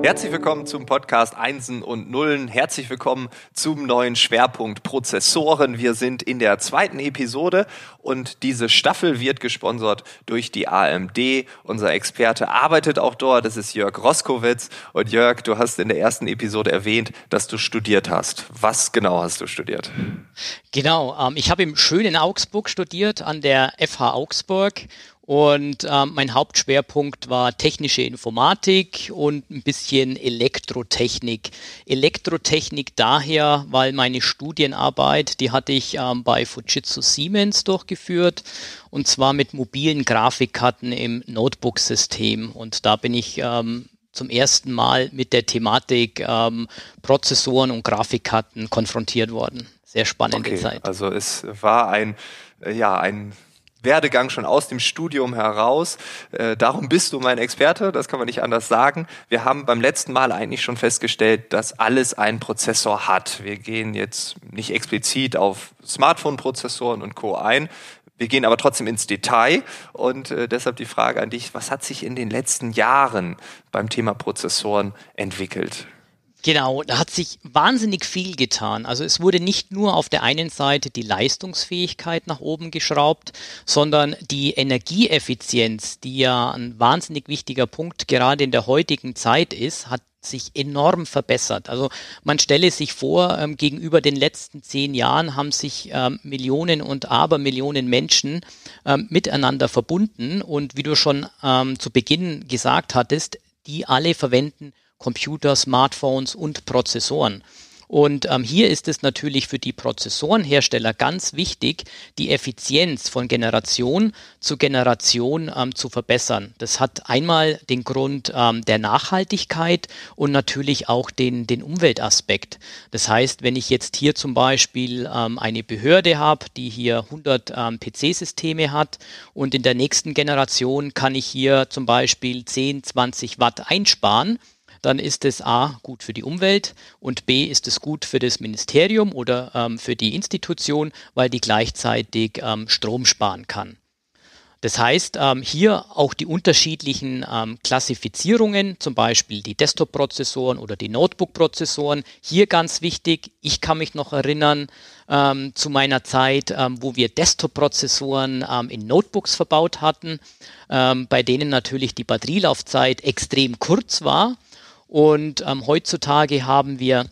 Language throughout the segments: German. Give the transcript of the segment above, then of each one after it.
Herzlich willkommen zum Podcast Einsen und Nullen. Herzlich willkommen zum neuen Schwerpunkt Prozessoren. Wir sind in der zweiten Episode und diese Staffel wird gesponsert durch die AMD. Unser Experte arbeitet auch dort. Das ist Jörg Roskowitz. Und Jörg, du hast in der ersten Episode erwähnt, dass du studiert hast. Was genau hast du studiert? Genau. Ähm, ich habe im schönen Augsburg studiert an der FH Augsburg und ähm, mein Hauptschwerpunkt war technische Informatik und ein bisschen Elektrotechnik. Elektrotechnik daher, weil meine Studienarbeit, die hatte ich ähm, bei Fujitsu Siemens durchgeführt und zwar mit mobilen Grafikkarten im Notebook-System. Und da bin ich ähm, zum ersten Mal mit der Thematik ähm, Prozessoren und Grafikkarten konfrontiert worden. Sehr spannende okay, Zeit. Also es war ein, äh, ja, ein Werdegang schon aus dem Studium heraus. Äh, darum bist du mein Experte, das kann man nicht anders sagen. Wir haben beim letzten Mal eigentlich schon festgestellt, dass alles einen Prozessor hat. Wir gehen jetzt nicht explizit auf Smartphone-Prozessoren und Co. ein. Wir gehen aber trotzdem ins Detail und äh, deshalb die Frage an dich, was hat sich in den letzten Jahren beim Thema Prozessoren entwickelt? Genau, da hat sich wahnsinnig viel getan. Also es wurde nicht nur auf der einen Seite die Leistungsfähigkeit nach oben geschraubt, sondern die Energieeffizienz, die ja ein wahnsinnig wichtiger Punkt gerade in der heutigen Zeit ist, hat sich enorm verbessert. Also man stelle sich vor, ähm, gegenüber den letzten zehn Jahren haben sich ähm, Millionen und Abermillionen Menschen ähm, miteinander verbunden und wie du schon ähm, zu Beginn gesagt hattest, die alle verwenden Computer, Smartphones und Prozessoren. Und ähm, hier ist es natürlich für die Prozessorenhersteller ganz wichtig, die Effizienz von Generation zu Generation ähm, zu verbessern. Das hat einmal den Grund ähm, der Nachhaltigkeit und natürlich auch den, den Umweltaspekt. Das heißt, wenn ich jetzt hier zum Beispiel ähm, eine Behörde habe, die hier 100 ähm, PC-Systeme hat und in der nächsten Generation kann ich hier zum Beispiel 10, 20 Watt einsparen, dann ist es A gut für die Umwelt und B ist es gut für das Ministerium oder ähm, für die Institution, weil die gleichzeitig ähm, Strom sparen kann. Das heißt, ähm, hier auch die unterschiedlichen ähm, Klassifizierungen, zum Beispiel die Desktop-Prozessoren oder die Notebook-Prozessoren. Hier ganz wichtig, ich kann mich noch erinnern ähm, zu meiner Zeit, ähm, wo wir Desktop-Prozessoren ähm, in Notebooks verbaut hatten, ähm, bei denen natürlich die Batterielaufzeit extrem kurz war. Und ähm, heutzutage haben wir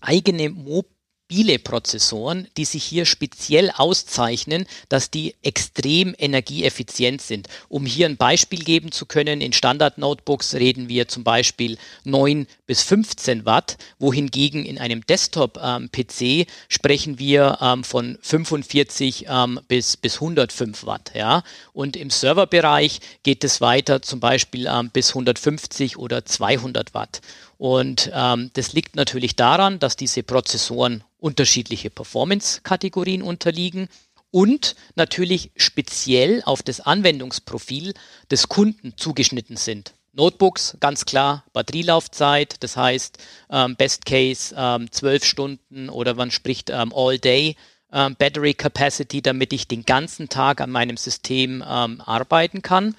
eigene Mo mobile Prozessoren, die sich hier speziell auszeichnen, dass die extrem energieeffizient sind. Um hier ein Beispiel geben zu können, in Standard-Notebooks reden wir zum Beispiel 9 bis 15 Watt, wohingegen in einem Desktop-PC ähm, sprechen wir ähm, von 45 ähm, bis, bis 105 Watt. Ja? Und im Serverbereich geht es weiter zum Beispiel ähm, bis 150 oder 200 Watt. Und ähm, das liegt natürlich daran, dass diese Prozessoren unterschiedliche Performance-Kategorien unterliegen und natürlich speziell auf das Anwendungsprofil des Kunden zugeschnitten sind. Notebooks, ganz klar, Batterielaufzeit, das heißt ähm, Best Case ähm, 12 Stunden oder man spricht ähm, All Day ähm, Battery Capacity, damit ich den ganzen Tag an meinem System ähm, arbeiten kann.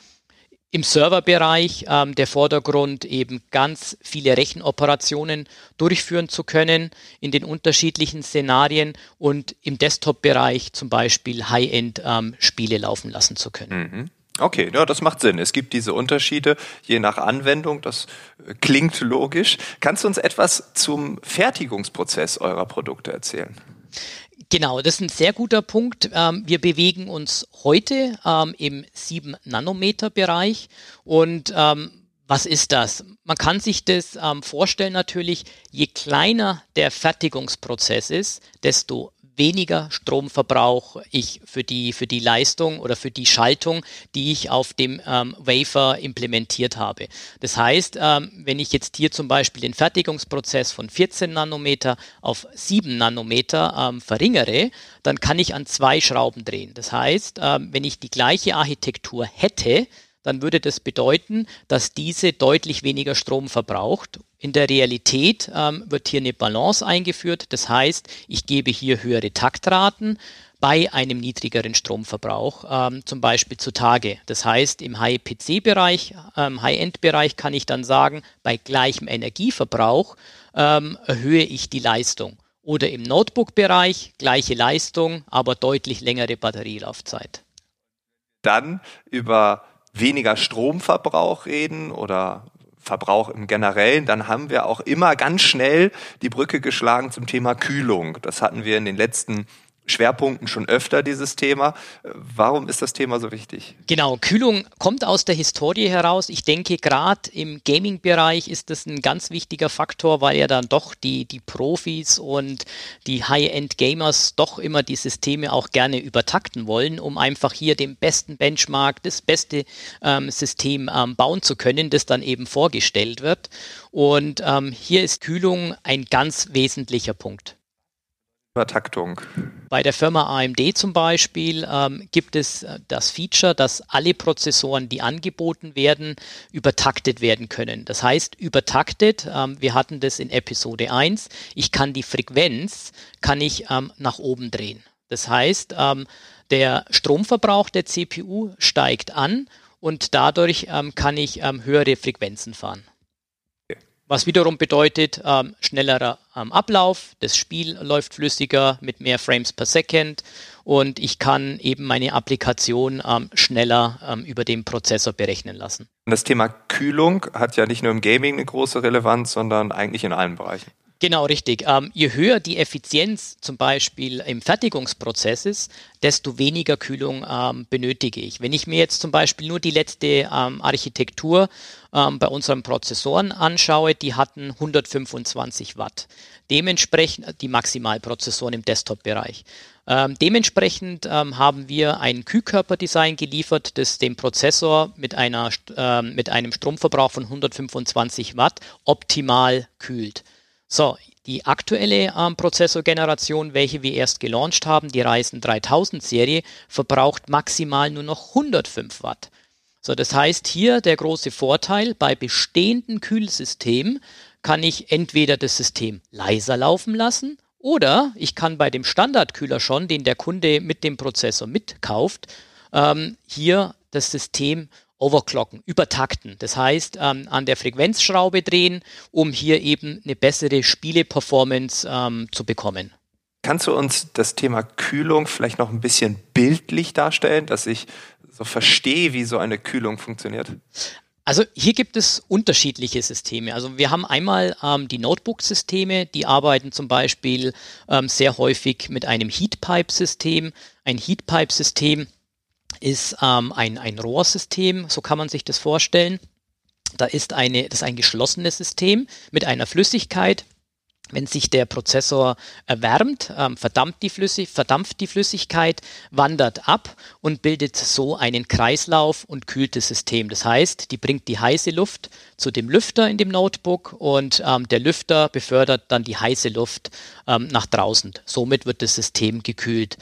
Im Serverbereich ähm, der Vordergrund eben ganz viele Rechenoperationen durchführen zu können in den unterschiedlichen Szenarien und im Desktop-Bereich zum Beispiel High-End-Spiele ähm, laufen lassen zu können. Mhm. Okay, ja, das macht Sinn. Es gibt diese Unterschiede je nach Anwendung. Das äh, klingt logisch. Kannst du uns etwas zum Fertigungsprozess eurer Produkte erzählen? Genau, das ist ein sehr guter Punkt. Ähm, wir bewegen uns heute ähm, im 7-Nanometer-Bereich und ähm, was ist das? Man kann sich das vorstellen natürlich, je kleiner der Fertigungsprozess ist, desto weniger Stromverbrauch ich für die, für die Leistung oder für die Schaltung, die ich auf dem ähm, Wafer implementiert habe. Das heißt, ähm, wenn ich jetzt hier zum Beispiel den Fertigungsprozess von 14 Nanometer auf 7 Nanometer ähm, verringere, dann kann ich an zwei Schrauben drehen. Das heißt, ähm, wenn ich die gleiche Architektur hätte, dann würde das bedeuten, dass diese deutlich weniger Strom verbraucht. In der Realität ähm, wird hier eine Balance eingeführt. Das heißt, ich gebe hier höhere Taktraten, bei einem niedrigeren Stromverbrauch, ähm, zum Beispiel zutage. Das heißt, im High-PC-Bereich, ähm, High-End-Bereich kann ich dann sagen, bei gleichem Energieverbrauch ähm, erhöhe ich die Leistung. Oder im Notebook-Bereich gleiche Leistung, aber deutlich längere Batterielaufzeit. Dann über weniger Stromverbrauch reden oder Verbrauch im Generellen, dann haben wir auch immer ganz schnell die Brücke geschlagen zum Thema Kühlung. Das hatten wir in den letzten Schwerpunkten schon öfter dieses Thema. Warum ist das Thema so wichtig? Genau, Kühlung kommt aus der Historie heraus. Ich denke, gerade im Gaming-Bereich ist das ein ganz wichtiger Faktor, weil ja dann doch die, die Profis und die High-End-Gamers doch immer die Systeme auch gerne übertakten wollen, um einfach hier den besten Benchmark, das beste ähm, System ähm, bauen zu können, das dann eben vorgestellt wird. Und ähm, hier ist Kühlung ein ganz wesentlicher Punkt. Übertaktung. Bei der Firma AMD zum Beispiel ähm, gibt es äh, das Feature, dass alle Prozessoren, die angeboten werden, übertaktet werden können. Das heißt, übertaktet, ähm, wir hatten das in Episode 1, ich kann die Frequenz, kann ich ähm, nach oben drehen. Das heißt, ähm, der Stromverbrauch der CPU steigt an und dadurch ähm, kann ich ähm, höhere Frequenzen fahren was wiederum bedeutet ähm, schnellerer ähm, Ablauf, das Spiel läuft flüssiger mit mehr Frames per Second und ich kann eben meine Applikation ähm, schneller ähm, über den Prozessor berechnen lassen. Das Thema Kühlung hat ja nicht nur im Gaming eine große Relevanz, sondern eigentlich in allen Bereichen. Genau, richtig. Ähm, je höher die Effizienz zum Beispiel im Fertigungsprozess ist, desto weniger Kühlung ähm, benötige ich. Wenn ich mir jetzt zum Beispiel nur die letzte ähm, Architektur ähm, bei unseren Prozessoren anschaue, die hatten 125 Watt. Dementsprechend die Maximalprozessoren im Desktop-Bereich. Ähm, dementsprechend ähm, haben wir ein Kühlkörperdesign geliefert, das den Prozessor mit, einer, äh, mit einem Stromverbrauch von 125 Watt optimal kühlt. So, die aktuelle ähm, Prozessorgeneration, welche wir erst gelauncht haben, die Ryzen 3000 Serie, verbraucht maximal nur noch 105 Watt. So, das heißt hier der große Vorteil, bei bestehenden Kühlsystemen kann ich entweder das System leiser laufen lassen oder ich kann bei dem Standardkühler schon, den der Kunde mit dem Prozessor mitkauft, ähm, hier das System overclocken, übertakten. Das heißt, ähm, an der Frequenzschraube drehen, um hier eben eine bessere Spieleperformance ähm, zu bekommen. Kannst du uns das Thema Kühlung vielleicht noch ein bisschen bildlich darstellen, dass ich so verstehe, wie so eine Kühlung funktioniert? Also hier gibt es unterschiedliche Systeme. Also wir haben einmal ähm, die Notebook-Systeme, die arbeiten zum Beispiel ähm, sehr häufig mit einem Heatpipe-System. Ein Heatpipe-System ist ähm, ein, ein Rohrsystem, so kann man sich das vorstellen. Da ist eine, das ist ein geschlossenes System mit einer Flüssigkeit. Wenn sich der Prozessor erwärmt, ähm, verdampft, die Flüssig verdampft die Flüssigkeit, wandert ab und bildet so einen Kreislauf und kühlt das System. Das heißt, die bringt die heiße Luft zu dem Lüfter in dem Notebook und ähm, der Lüfter befördert dann die heiße Luft ähm, nach draußen. Somit wird das System gekühlt.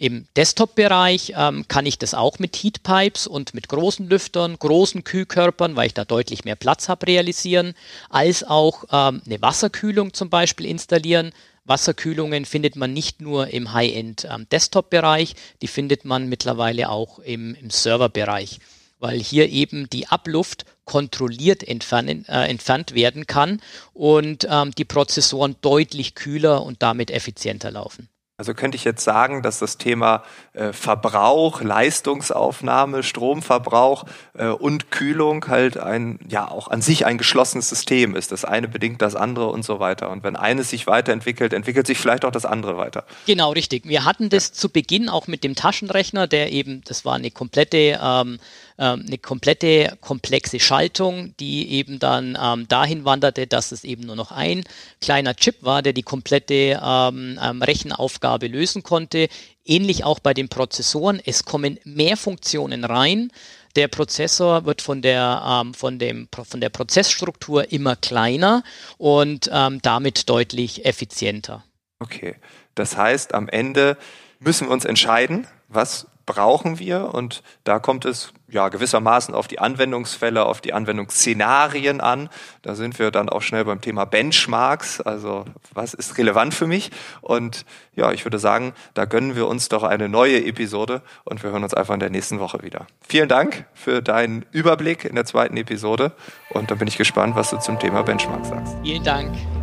Im Desktop-Bereich ähm, kann ich das auch mit Heatpipes und mit großen Lüftern, großen Kühlkörpern, weil ich da deutlich mehr Platz habe, realisieren, als auch ähm, eine Wasserkühlung zum Beispiel installieren. Wasserkühlungen findet man nicht nur im High-End-Desktop-Bereich, ähm, die findet man mittlerweile auch im, im Server-Bereich, weil hier eben die Abluft kontrolliert entfernen, äh, entfernt werden kann und ähm, die Prozessoren deutlich kühler und damit effizienter laufen. Also könnte ich jetzt sagen, dass das Thema äh, Verbrauch, Leistungsaufnahme, Stromverbrauch äh, und Kühlung halt ein, ja, auch an sich ein geschlossenes System ist. Das eine bedingt das andere und so weiter. Und wenn eines sich weiterentwickelt, entwickelt sich vielleicht auch das andere weiter. Genau, richtig. Wir hatten das ja. zu Beginn auch mit dem Taschenrechner, der eben, das war eine komplette ähm, ähm, eine komplette komplexe Schaltung, die eben dann ähm, dahin wanderte, dass es eben nur noch ein kleiner Chip war, der die komplette ähm, ähm, Rechenaufgabe lösen konnte. Ähnlich auch bei den Prozessoren. Es kommen mehr Funktionen rein. Der Prozessor wird von der, ähm, von, dem, von der Prozessstruktur immer kleiner und damit deutlich effizienter. Okay, das heißt, am Ende müssen wir uns entscheiden, was brauchen wir und da kommt es ja gewissermaßen auf die Anwendungsfälle, auf die Anwendungsszenarien an. Da sind wir dann auch schnell beim Thema Benchmarks, also was ist relevant für mich und ja, ich würde sagen, da gönnen wir uns doch eine neue Episode und wir hören uns einfach in der nächsten Woche wieder. Vielen Dank für deinen Überblick in der zweiten Episode und dann bin ich gespannt, was du zum Thema Benchmarks sagst. Vielen Dank.